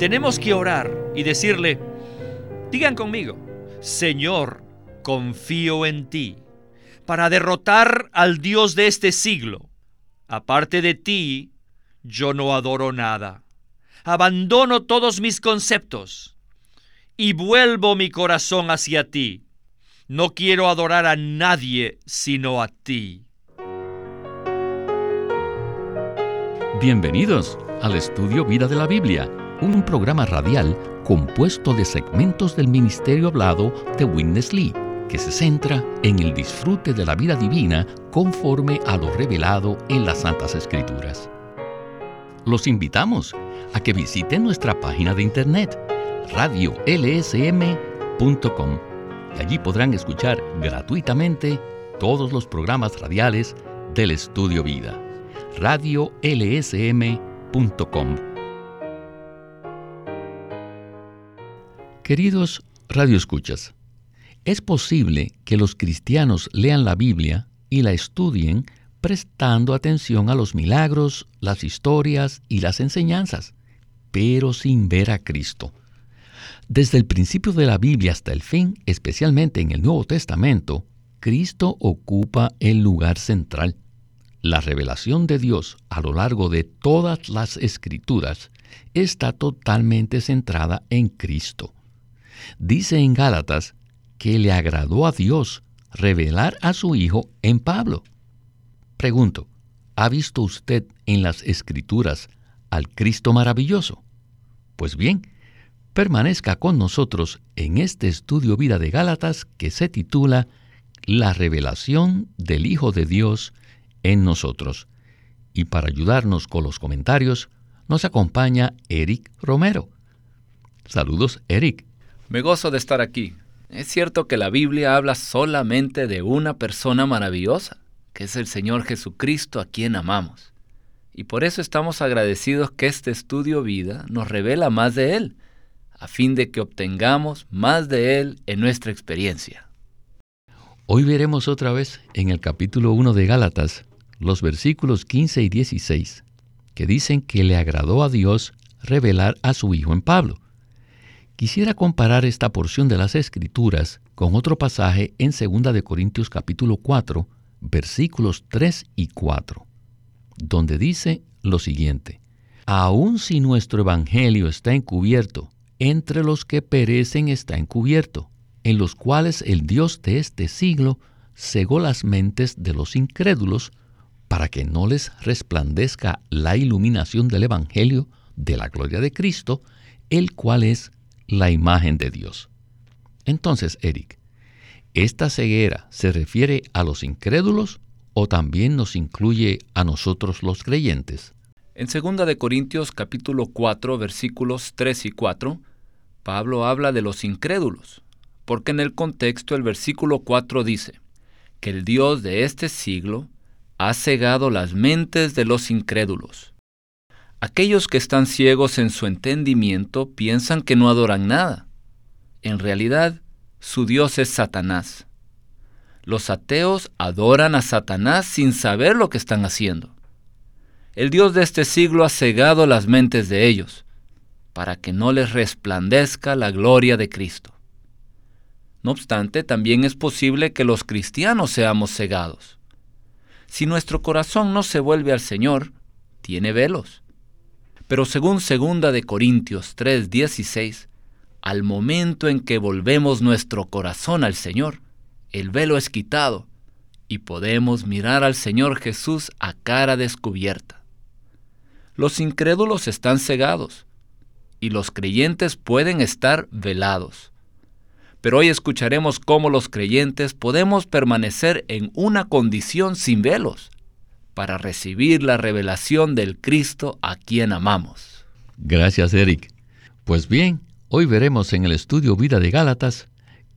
tenemos que orar y decirle, digan conmigo, Señor, confío en ti para derrotar al Dios de este siglo. Aparte de ti, yo no adoro nada. Abandono todos mis conceptos y vuelvo mi corazón hacia ti. No quiero adorar a nadie sino a ti. Bienvenidos al estudio Vida de la Biblia, un programa radial compuesto de segmentos del ministerio hablado de Witness Lee, que se centra en el disfrute de la vida divina conforme a lo revelado en las Santas Escrituras. Los invitamos a que visiten nuestra página de internet radiolsm.com y allí podrán escuchar gratuitamente todos los programas radiales del Estudio Vida. radiolsm.com Queridos radioescuchas, es posible que los cristianos lean la Biblia y la estudien prestando atención a los milagros, las historias y las enseñanzas, pero sin ver a Cristo. Desde el principio de la Biblia hasta el fin, especialmente en el Nuevo Testamento, Cristo ocupa el lugar central. La revelación de Dios a lo largo de todas las escrituras está totalmente centrada en Cristo. Dice en Gálatas que le agradó a Dios revelar a su Hijo en Pablo. Pregunto, ¿ha visto usted en las escrituras al Cristo maravilloso? Pues bien, permanezca con nosotros en este estudio vida de Gálatas que se titula La revelación del Hijo de Dios en nosotros. Y para ayudarnos con los comentarios, nos acompaña Eric Romero. Saludos, Eric. Me gozo de estar aquí. Es cierto que la Biblia habla solamente de una persona maravillosa, que es el Señor Jesucristo a quien amamos. Y por eso estamos agradecidos que este estudio vida nos revela más de Él, a fin de que obtengamos más de Él en nuestra experiencia. Hoy veremos otra vez en el capítulo 1 de Gálatas los versículos 15 y 16, que dicen que le agradó a Dios revelar a su Hijo en Pablo. Quisiera comparar esta porción de las Escrituras con otro pasaje en 2 de Corintios capítulo 4, versículos 3 y 4, donde dice lo siguiente: Aun si nuestro evangelio está encubierto, entre los que perecen está encubierto, en los cuales el Dios de este siglo cegó las mentes de los incrédulos para que no les resplandezca la iluminación del evangelio de la gloria de Cristo, el cual es la imagen de Dios. Entonces, Eric, ¿esta ceguera se refiere a los incrédulos o también nos incluye a nosotros los creyentes? En 2 de Corintios capítulo 4 versículos 3 y 4, Pablo habla de los incrédulos, porque en el contexto el versículo 4 dice que el Dios de este siglo ha cegado las mentes de los incrédulos Aquellos que están ciegos en su entendimiento piensan que no adoran nada. En realidad, su Dios es Satanás. Los ateos adoran a Satanás sin saber lo que están haciendo. El Dios de este siglo ha cegado las mentes de ellos, para que no les resplandezca la gloria de Cristo. No obstante, también es posible que los cristianos seamos cegados. Si nuestro corazón no se vuelve al Señor, tiene velos. Pero según 2 de Corintios 3:16, al momento en que volvemos nuestro corazón al Señor, el velo es quitado y podemos mirar al Señor Jesús a cara descubierta. Los incrédulos están cegados y los creyentes pueden estar velados. Pero hoy escucharemos cómo los creyentes podemos permanecer en una condición sin velos para recibir la revelación del Cristo a quien amamos. Gracias, Eric. Pues bien, hoy veremos en el estudio Vida de Gálatas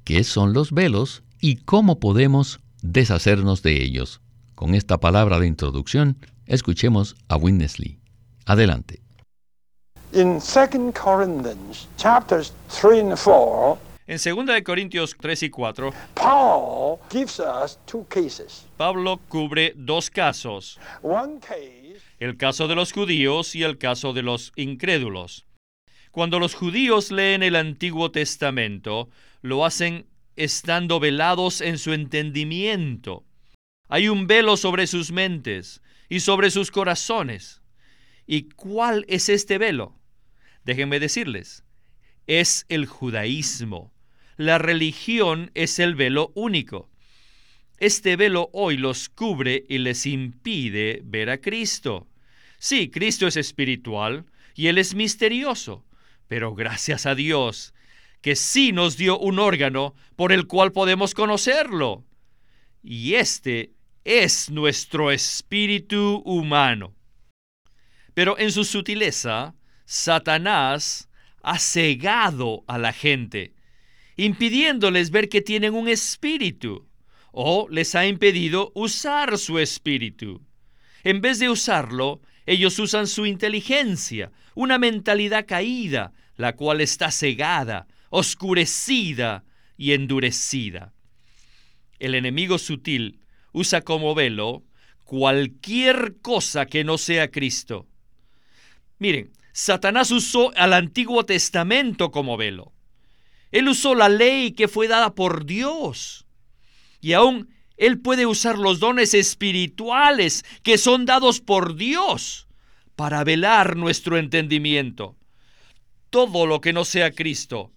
qué son los velos y cómo podemos deshacernos de ellos. Con esta palabra de introducción, escuchemos a Winnesley. Adelante. In 2 Corinthians chapters 3 and 4 en 2 Corintios 3 y 4, Pablo cubre dos casos. El caso de los judíos y el caso de los incrédulos. Cuando los judíos leen el Antiguo Testamento, lo hacen estando velados en su entendimiento. Hay un velo sobre sus mentes y sobre sus corazones. ¿Y cuál es este velo? Déjenme decirles, es el judaísmo. La religión es el velo único. Este velo hoy los cubre y les impide ver a Cristo. Sí, Cristo es espiritual y Él es misterioso, pero gracias a Dios que sí nos dio un órgano por el cual podemos conocerlo. Y este es nuestro espíritu humano. Pero en su sutileza, Satanás ha cegado a la gente, impidiéndoles ver que tienen un espíritu, o les ha impedido usar su espíritu. En vez de usarlo, ellos usan su inteligencia, una mentalidad caída, la cual está cegada, oscurecida y endurecida. El enemigo sutil usa como velo cualquier cosa que no sea Cristo. Miren, Satanás usó al Antiguo Testamento como velo. Él usó la ley que fue dada por Dios. Y aún Él puede usar los dones espirituales que son dados por Dios para velar nuestro entendimiento. Todo lo que no sea Cristo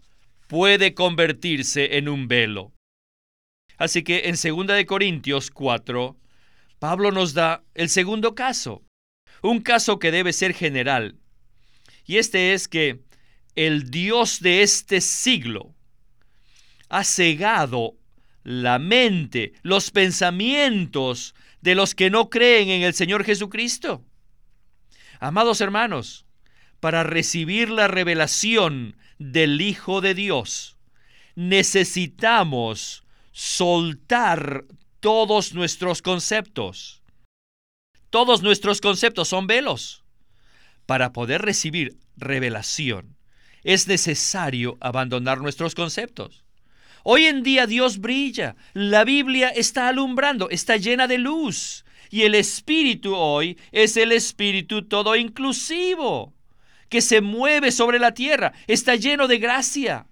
puede convertirse en un velo. Así que en 2 Corintios 4, Pablo nos da el segundo caso, un caso que debe ser general. Y este es que el Dios de este siglo ha cegado la mente, los pensamientos de los que no creen en el Señor Jesucristo. Amados hermanos, para recibir la revelación del Hijo de Dios, necesitamos soltar todos nuestros conceptos. Todos nuestros conceptos son velos. Para poder recibir revelación, es necesario abandonar nuestros conceptos. Hoy en día Dios brilla, la Biblia está alumbrando, está llena de luz. Y el Espíritu hoy es el Espíritu todo inclusivo que se mueve sobre la tierra, está lleno de gracia.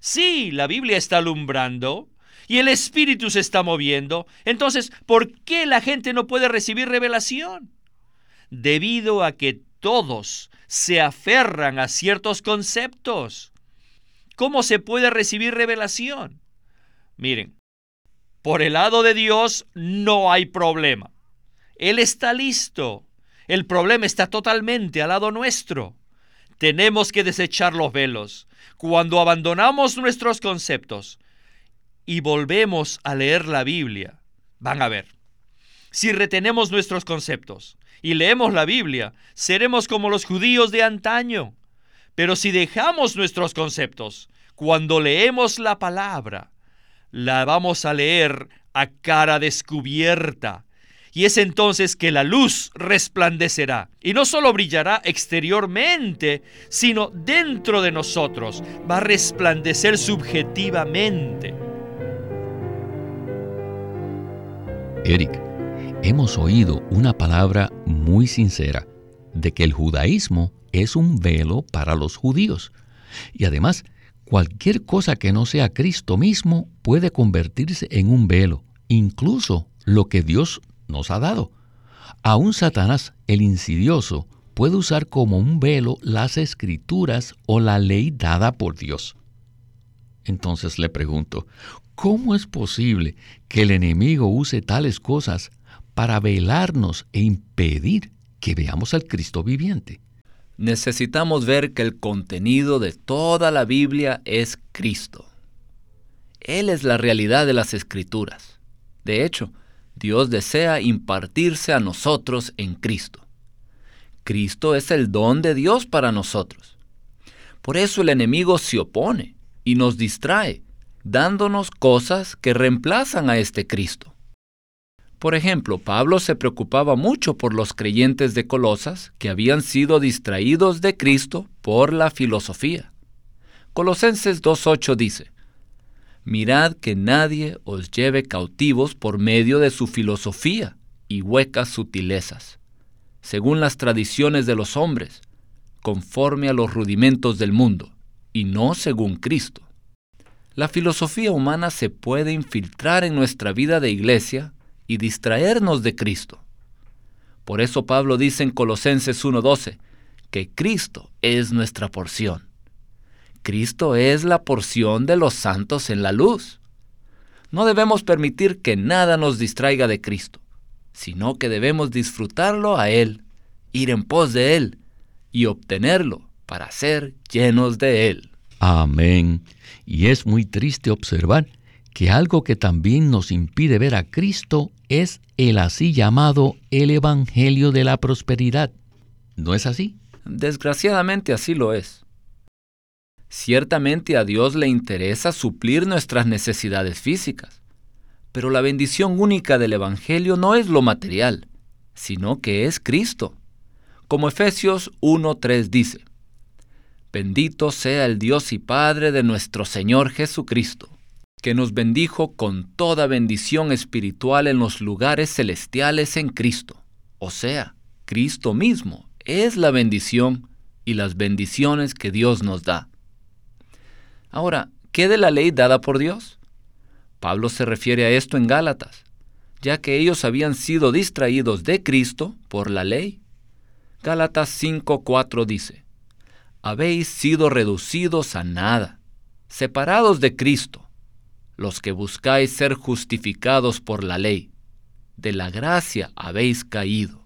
Sí, la Biblia está alumbrando y el Espíritu se está moviendo. Entonces, ¿por qué la gente no puede recibir revelación? Debido a que todos se aferran a ciertos conceptos. ¿Cómo se puede recibir revelación? Miren, por el lado de Dios no hay problema. Él está listo. El problema está totalmente al lado nuestro. Tenemos que desechar los velos. Cuando abandonamos nuestros conceptos y volvemos a leer la Biblia, van a ver. Si retenemos nuestros conceptos y leemos la Biblia, seremos como los judíos de antaño. Pero si dejamos nuestros conceptos, cuando leemos la palabra, la vamos a leer a cara descubierta y es entonces que la luz resplandecerá. Y no solo brillará exteriormente, sino dentro de nosotros. Va a resplandecer subjetivamente. Eric, hemos oído una palabra muy sincera de que el judaísmo es un velo para los judíos. Y además, cualquier cosa que no sea Cristo mismo puede convertirse en un velo, incluso lo que Dios nos ha dado. Aún Satanás, el insidioso, puede usar como un velo las escrituras o la ley dada por Dios. Entonces le pregunto, ¿cómo es posible que el enemigo use tales cosas para velarnos e impedir que veamos al Cristo viviente? Necesitamos ver que el contenido de toda la Biblia es Cristo. Él es la realidad de las escrituras. De hecho, Dios desea impartirse a nosotros en Cristo. Cristo es el don de Dios para nosotros. Por eso el enemigo se opone y nos distrae, dándonos cosas que reemplazan a este Cristo. Por ejemplo, Pablo se preocupaba mucho por los creyentes de Colosas que habían sido distraídos de Cristo por la filosofía. Colosenses 2.8 dice, Mirad que nadie os lleve cautivos por medio de su filosofía y huecas sutilezas, según las tradiciones de los hombres, conforme a los rudimentos del mundo, y no según Cristo. La filosofía humana se puede infiltrar en nuestra vida de iglesia y distraernos de Cristo. Por eso Pablo dice en Colosenses 1:12 que Cristo es nuestra porción. Cristo es la porción de los santos en la luz. No debemos permitir que nada nos distraiga de Cristo, sino que debemos disfrutarlo a Él, ir en pos de Él y obtenerlo para ser llenos de Él. Amén. Y es muy triste observar que algo que también nos impide ver a Cristo es el así llamado el Evangelio de la Prosperidad. ¿No es así? Desgraciadamente así lo es. Ciertamente a Dios le interesa suplir nuestras necesidades físicas, pero la bendición única del Evangelio no es lo material, sino que es Cristo. Como Efesios 1.3 dice, Bendito sea el Dios y Padre de nuestro Señor Jesucristo, que nos bendijo con toda bendición espiritual en los lugares celestiales en Cristo. O sea, Cristo mismo es la bendición y las bendiciones que Dios nos da. Ahora, ¿qué de la ley dada por Dios? Pablo se refiere a esto en Gálatas, ya que ellos habían sido distraídos de Cristo por la ley. Gálatas 5:4 dice, habéis sido reducidos a nada, separados de Cristo, los que buscáis ser justificados por la ley, de la gracia habéis caído.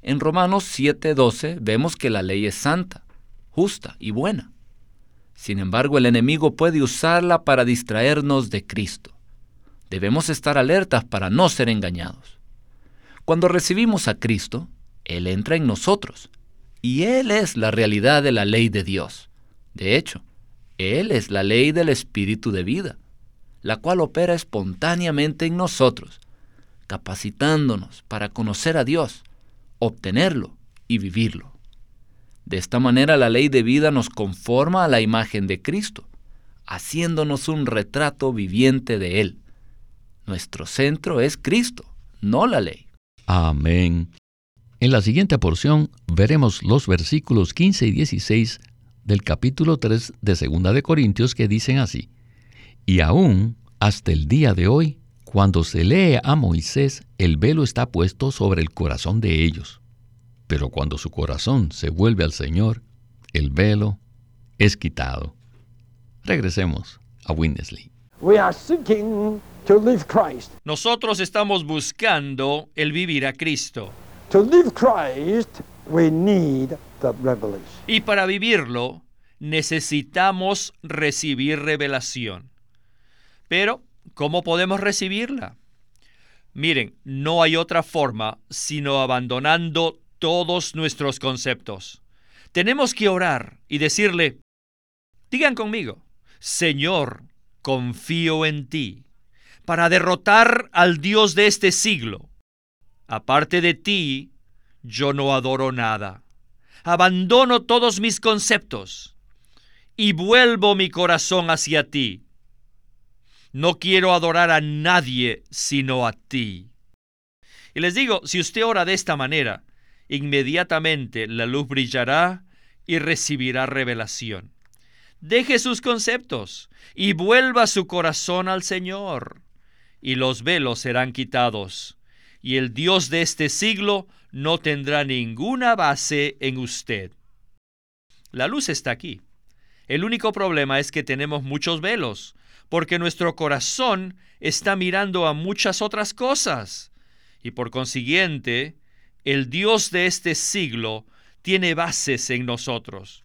En Romanos 7:12 vemos que la ley es santa, justa y buena. Sin embargo, el enemigo puede usarla para distraernos de Cristo. Debemos estar alertas para no ser engañados. Cuando recibimos a Cristo, Él entra en nosotros y Él es la realidad de la ley de Dios. De hecho, Él es la ley del Espíritu de vida, la cual opera espontáneamente en nosotros, capacitándonos para conocer a Dios, obtenerlo y vivirlo. De esta manera la ley de vida nos conforma a la imagen de Cristo, haciéndonos un retrato viviente de Él. Nuestro centro es Cristo, no la ley. Amén. En la siguiente porción veremos los versículos 15 y 16 del capítulo 3 de Segunda de Corintios que dicen así: Y aún hasta el día de hoy, cuando se lee a Moisés, el velo está puesto sobre el corazón de ellos. Pero cuando su corazón se vuelve al Señor, el velo es quitado. Regresemos a Winnesley. Nosotros estamos buscando el vivir a Cristo. Y para vivirlo necesitamos recibir revelación. Pero, ¿cómo podemos recibirla? Miren, no hay otra forma sino abandonando todos nuestros conceptos. Tenemos que orar y decirle, digan conmigo, Señor, confío en ti, para derrotar al Dios de este siglo Aparte de ti, yo no adoro nada. Abandono todos mis conceptos y vuelvo mi corazón hacia ti. No quiero adorar a nadie sino a ti. Y les digo, si usted ora de esta manera, inmediatamente la luz brillará y recibirá revelación. Deje sus conceptos y vuelva su corazón al Señor, y los velos serán quitados y el Dios de este siglo no tendrá ninguna base en usted. La luz está aquí. El único problema es que tenemos muchos velos, porque nuestro corazón está mirando a muchas otras cosas, y por consiguiente, el Dios de este siglo tiene bases en nosotros.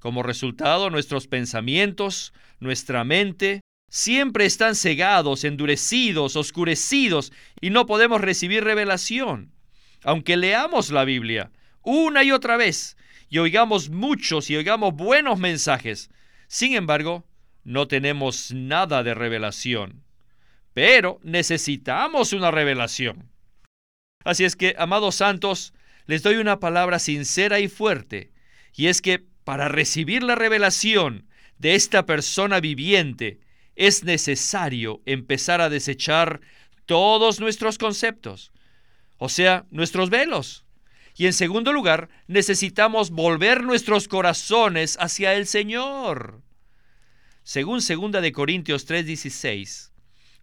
Como resultado, nuestros pensamientos, nuestra mente, siempre están cegados, endurecidos, oscurecidos y no podemos recibir revelación. Aunque leamos la Biblia una y otra vez y oigamos muchos y oigamos buenos mensajes, sin embargo, no tenemos nada de revelación. Pero necesitamos una revelación. Así es que, amados santos, les doy una palabra sincera y fuerte, y es que para recibir la revelación de esta persona viviente, es necesario empezar a desechar todos nuestros conceptos, o sea, nuestros velos, Y en segundo lugar, necesitamos volver nuestros corazones hacia el Señor. Según 2 de Corintios 3:16,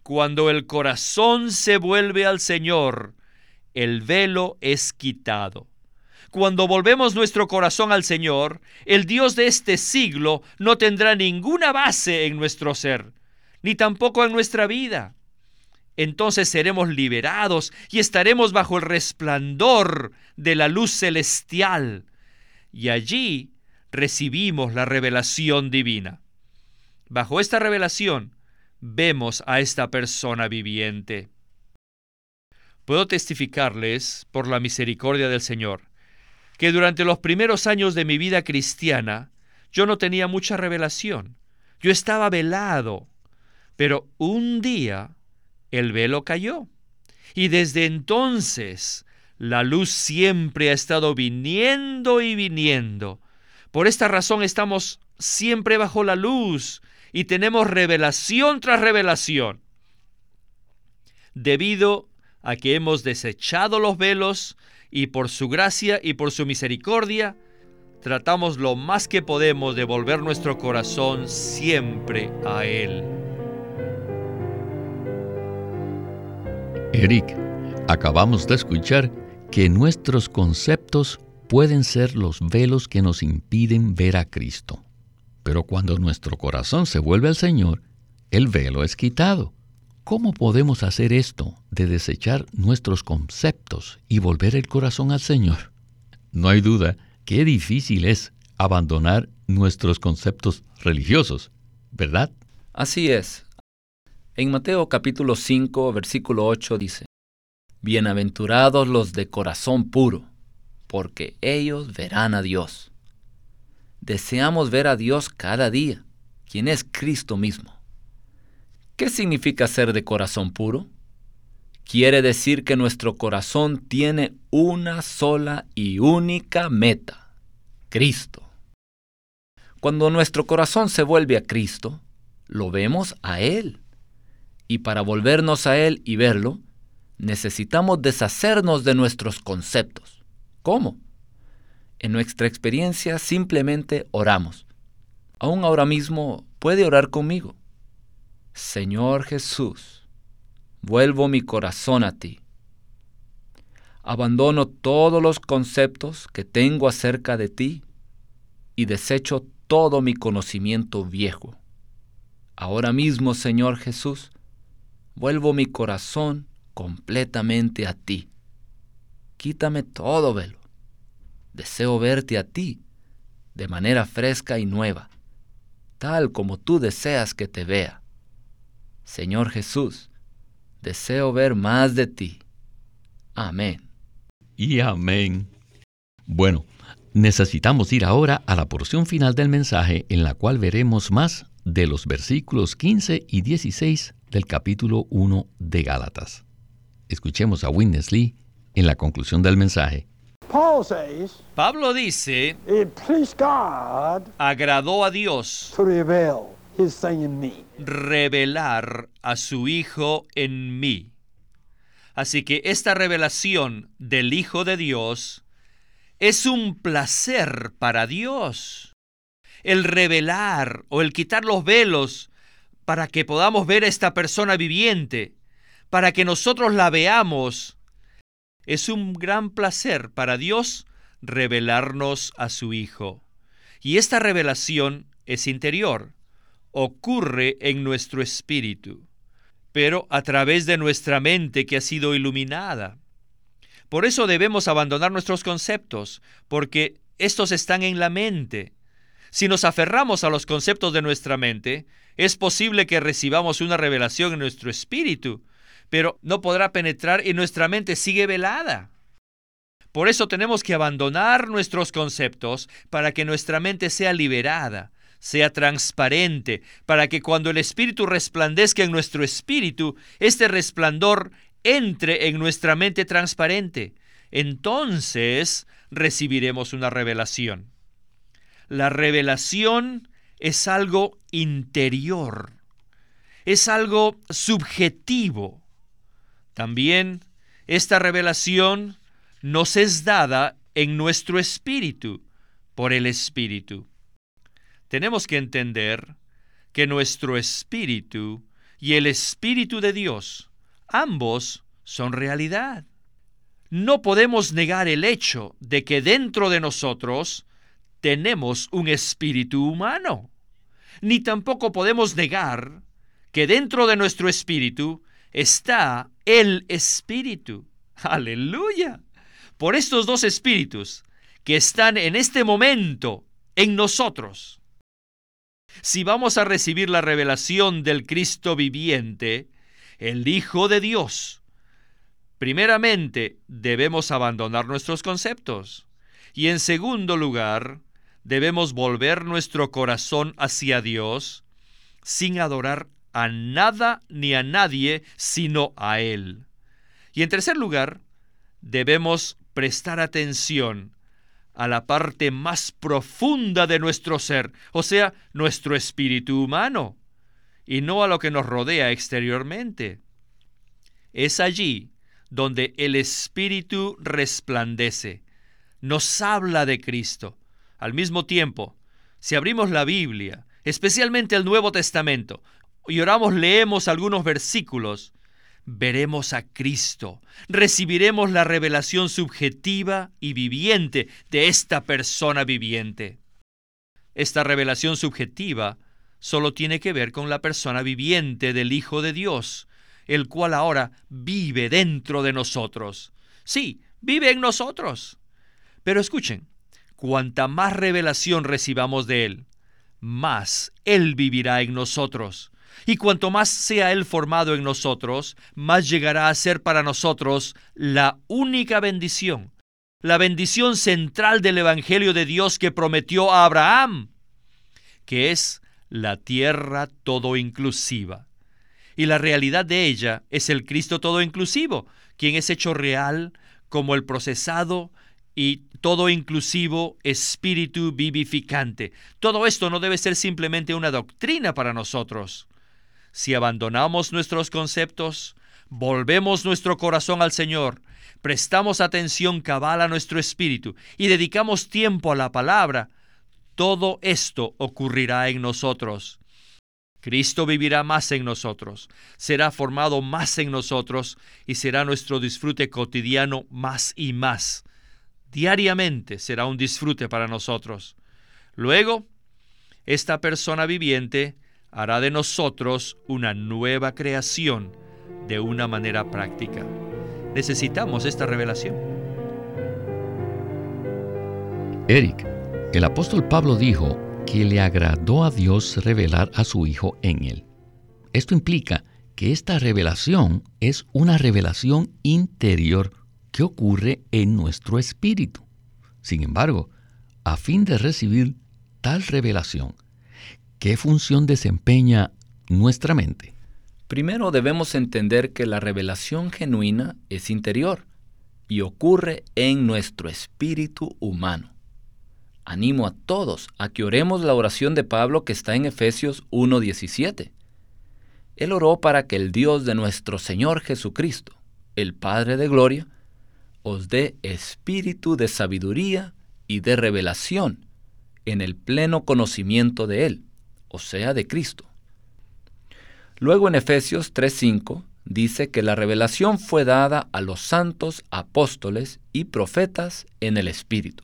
cuando el corazón se vuelve al Señor, el velo es quitado. Cuando volvemos nuestro corazón al Señor, el Dios de este siglo no tendrá ninguna base en nuestro ser, ni tampoco en nuestra vida. Entonces seremos liberados y estaremos bajo el resplandor de la luz celestial. Y allí recibimos la revelación divina. Bajo esta revelación vemos a esta persona viviente. Puedo testificarles, por la misericordia del Señor, que durante los primeros años de mi vida cristiana yo no tenía mucha revelación. Yo estaba velado. Pero un día el velo cayó. Y desde entonces la luz siempre ha estado viniendo y viniendo. Por esta razón estamos siempre bajo la luz y tenemos revelación tras revelación. Debido a que hemos desechado los velos y por su gracia y por su misericordia, tratamos lo más que podemos de volver nuestro corazón siempre a Él. Eric, acabamos de escuchar que nuestros conceptos pueden ser los velos que nos impiden ver a Cristo. Pero cuando nuestro corazón se vuelve al Señor, el velo es quitado. ¿Cómo podemos hacer esto de desechar nuestros conceptos y volver el corazón al Señor? No hay duda que difícil es abandonar nuestros conceptos religiosos, ¿verdad? Así es. En Mateo capítulo 5, versículo 8 dice, Bienaventurados los de corazón puro, porque ellos verán a Dios. Deseamos ver a Dios cada día, quien es Cristo mismo. ¿Qué significa ser de corazón puro? Quiere decir que nuestro corazón tiene una sola y única meta, Cristo. Cuando nuestro corazón se vuelve a Cristo, lo vemos a Él. Y para volvernos a Él y verlo, necesitamos deshacernos de nuestros conceptos. ¿Cómo? En nuestra experiencia simplemente oramos. Aún ahora mismo puede orar conmigo. Señor Jesús, vuelvo mi corazón a ti. Abandono todos los conceptos que tengo acerca de ti y desecho todo mi conocimiento viejo. Ahora mismo, Señor Jesús, vuelvo mi corazón completamente a ti. Quítame todo velo. Deseo verte a ti de manera fresca y nueva, tal como tú deseas que te vea. Señor Jesús, deseo ver más de ti. Amén. Y amén. Bueno, necesitamos ir ahora a la porción final del mensaje en la cual veremos más de los versículos 15 y 16 del capítulo 1 de Gálatas. Escuchemos a Witness Lee en la conclusión del mensaje. Pablo dice, agradó a Dios revelar a su Hijo en mí. Así que esta revelación del Hijo de Dios es un placer para Dios. El revelar o el quitar los velos para que podamos ver a esta persona viviente, para que nosotros la veamos, es un gran placer para Dios revelarnos a su Hijo. Y esta revelación es interior ocurre en nuestro espíritu, pero a través de nuestra mente que ha sido iluminada. Por eso debemos abandonar nuestros conceptos, porque estos están en la mente. Si nos aferramos a los conceptos de nuestra mente, es posible que recibamos una revelación en nuestro espíritu, pero no podrá penetrar y nuestra mente sigue velada. Por eso tenemos que abandonar nuestros conceptos para que nuestra mente sea liberada, sea transparente, para que cuando el Espíritu resplandezca en nuestro espíritu, este resplandor entre en nuestra mente transparente. Entonces recibiremos una revelación. La revelación es algo interior, es algo subjetivo. También esta revelación nos es dada en nuestro espíritu por el Espíritu. Tenemos que entender que nuestro espíritu y el Espíritu de Dios, ambos son realidad. No podemos negar el hecho de que dentro de nosotros tenemos un espíritu humano, ni tampoco podemos negar que dentro de nuestro espíritu está el espíritu. Aleluya. Por estos dos espíritus que están en este momento en nosotros. Si vamos a recibir la revelación del Cristo viviente, el Hijo de Dios, primeramente debemos abandonar nuestros conceptos y en segundo lugar debemos volver nuestro corazón hacia Dios sin adorar a nada ni a nadie sino a Él. Y en tercer lugar, debemos prestar atención a la parte más profunda de nuestro ser, o sea, nuestro espíritu humano, y no a lo que nos rodea exteriormente. Es allí donde el espíritu resplandece, nos habla de Cristo. Al mismo tiempo, si abrimos la Biblia, especialmente el Nuevo Testamento, y oramos, leemos algunos versículos, veremos a Cristo, recibiremos la revelación subjetiva y viviente de esta persona viviente. Esta revelación subjetiva solo tiene que ver con la persona viviente del Hijo de Dios, el cual ahora vive dentro de nosotros. Sí, vive en nosotros. Pero escuchen, cuanta más revelación recibamos de Él, más Él vivirá en nosotros. Y cuanto más sea Él formado en nosotros, más llegará a ser para nosotros la única bendición, la bendición central del Evangelio de Dios que prometió a Abraham, que es la tierra todo inclusiva. Y la realidad de ella es el Cristo todo inclusivo, quien es hecho real como el procesado y todo inclusivo espíritu vivificante. Todo esto no debe ser simplemente una doctrina para nosotros si abandonamos nuestros conceptos, volvemos nuestro corazón al Señor, prestamos atención cabal a nuestro espíritu y dedicamos tiempo a la palabra, todo esto ocurrirá en nosotros. Cristo vivirá más en nosotros, será formado más en nosotros y será nuestro disfrute cotidiano más y más. Diariamente será un disfrute para nosotros. Luego, esta persona viviente hará de nosotros una nueva creación de una manera práctica. Necesitamos esta revelación. Eric, el apóstol Pablo dijo que le agradó a Dios revelar a su Hijo en él. Esto implica que esta revelación es una revelación interior que ocurre en nuestro espíritu. Sin embargo, a fin de recibir tal revelación, ¿Qué función desempeña nuestra mente? Primero debemos entender que la revelación genuina es interior y ocurre en nuestro espíritu humano. Animo a todos a que oremos la oración de Pablo que está en Efesios 1.17. Él oró para que el Dios de nuestro Señor Jesucristo, el Padre de Gloria, os dé espíritu de sabiduría y de revelación en el pleno conocimiento de Él o sea, de Cristo. Luego en Efesios 3:5 dice que la revelación fue dada a los santos apóstoles y profetas en el Espíritu,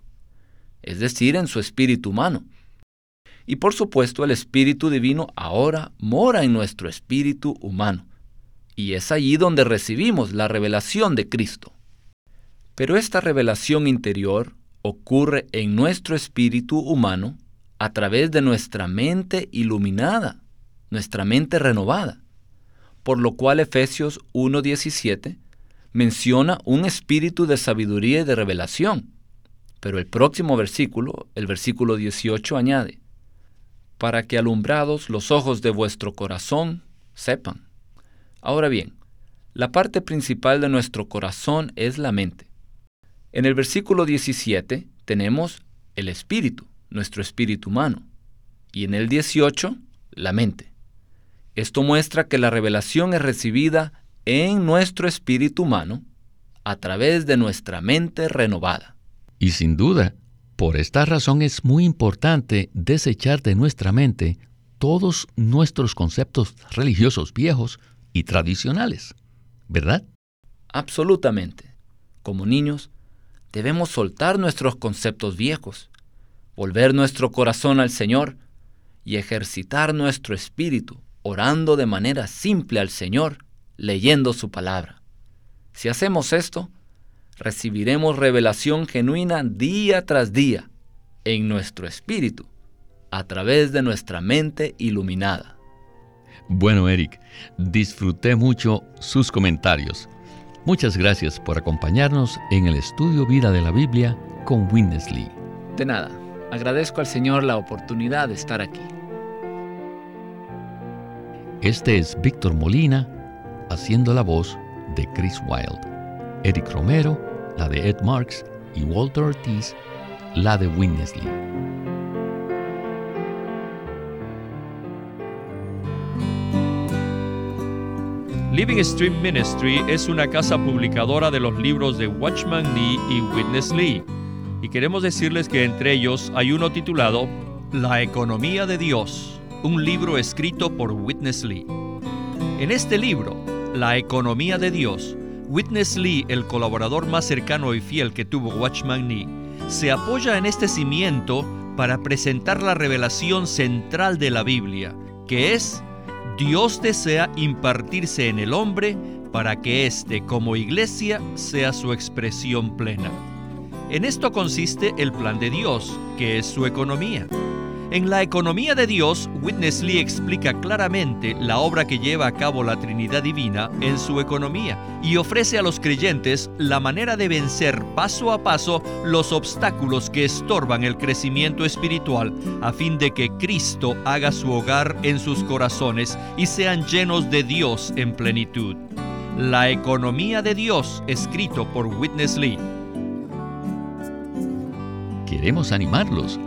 es decir, en su espíritu humano. Y por supuesto el Espíritu Divino ahora mora en nuestro espíritu humano, y es allí donde recibimos la revelación de Cristo. Pero esta revelación interior ocurre en nuestro espíritu humano a través de nuestra mente iluminada, nuestra mente renovada. Por lo cual Efesios 1.17 menciona un espíritu de sabiduría y de revelación. Pero el próximo versículo, el versículo 18, añade, para que alumbrados los ojos de vuestro corazón sepan. Ahora bien, la parte principal de nuestro corazón es la mente. En el versículo 17 tenemos el espíritu nuestro espíritu humano, y en el 18, la mente. Esto muestra que la revelación es recibida en nuestro espíritu humano a través de nuestra mente renovada. Y sin duda, por esta razón es muy importante desechar de nuestra mente todos nuestros conceptos religiosos viejos y tradicionales, ¿verdad? Absolutamente. Como niños, debemos soltar nuestros conceptos viejos, volver nuestro corazón al Señor y ejercitar nuestro espíritu orando de manera simple al Señor, leyendo su palabra. Si hacemos esto, recibiremos revelación genuina día tras día en nuestro espíritu, a través de nuestra mente iluminada. Bueno, Eric, disfruté mucho sus comentarios. Muchas gracias por acompañarnos en el estudio Vida de la Biblia con Witness Lee. De nada, agradezco al Señor la oportunidad de estar aquí. Este es Víctor Molina haciendo la voz de Chris Wilde, Eric Romero, la de Ed Marks y Walter Ortiz, la de Witness Living Stream Ministry es una casa publicadora de los libros de Watchman Lee y Witness Lee. Y queremos decirles que entre ellos hay uno titulado La economía de Dios, un libro escrito por Witness Lee. En este libro, La economía de Dios, Witness Lee, el colaborador más cercano y fiel que tuvo Watchman Lee, se apoya en este cimiento para presentar la revelación central de la Biblia, que es Dios desea impartirse en el hombre para que éste como iglesia sea su expresión plena. En esto consiste el plan de Dios, que es su economía. En la economía de Dios, Witness Lee explica claramente la obra que lleva a cabo la Trinidad Divina en su economía y ofrece a los creyentes la manera de vencer paso a paso los obstáculos que estorban el crecimiento espiritual a fin de que Cristo haga su hogar en sus corazones y sean llenos de Dios en plenitud. La economía de Dios, escrito por Witness Lee. Queremos animarlos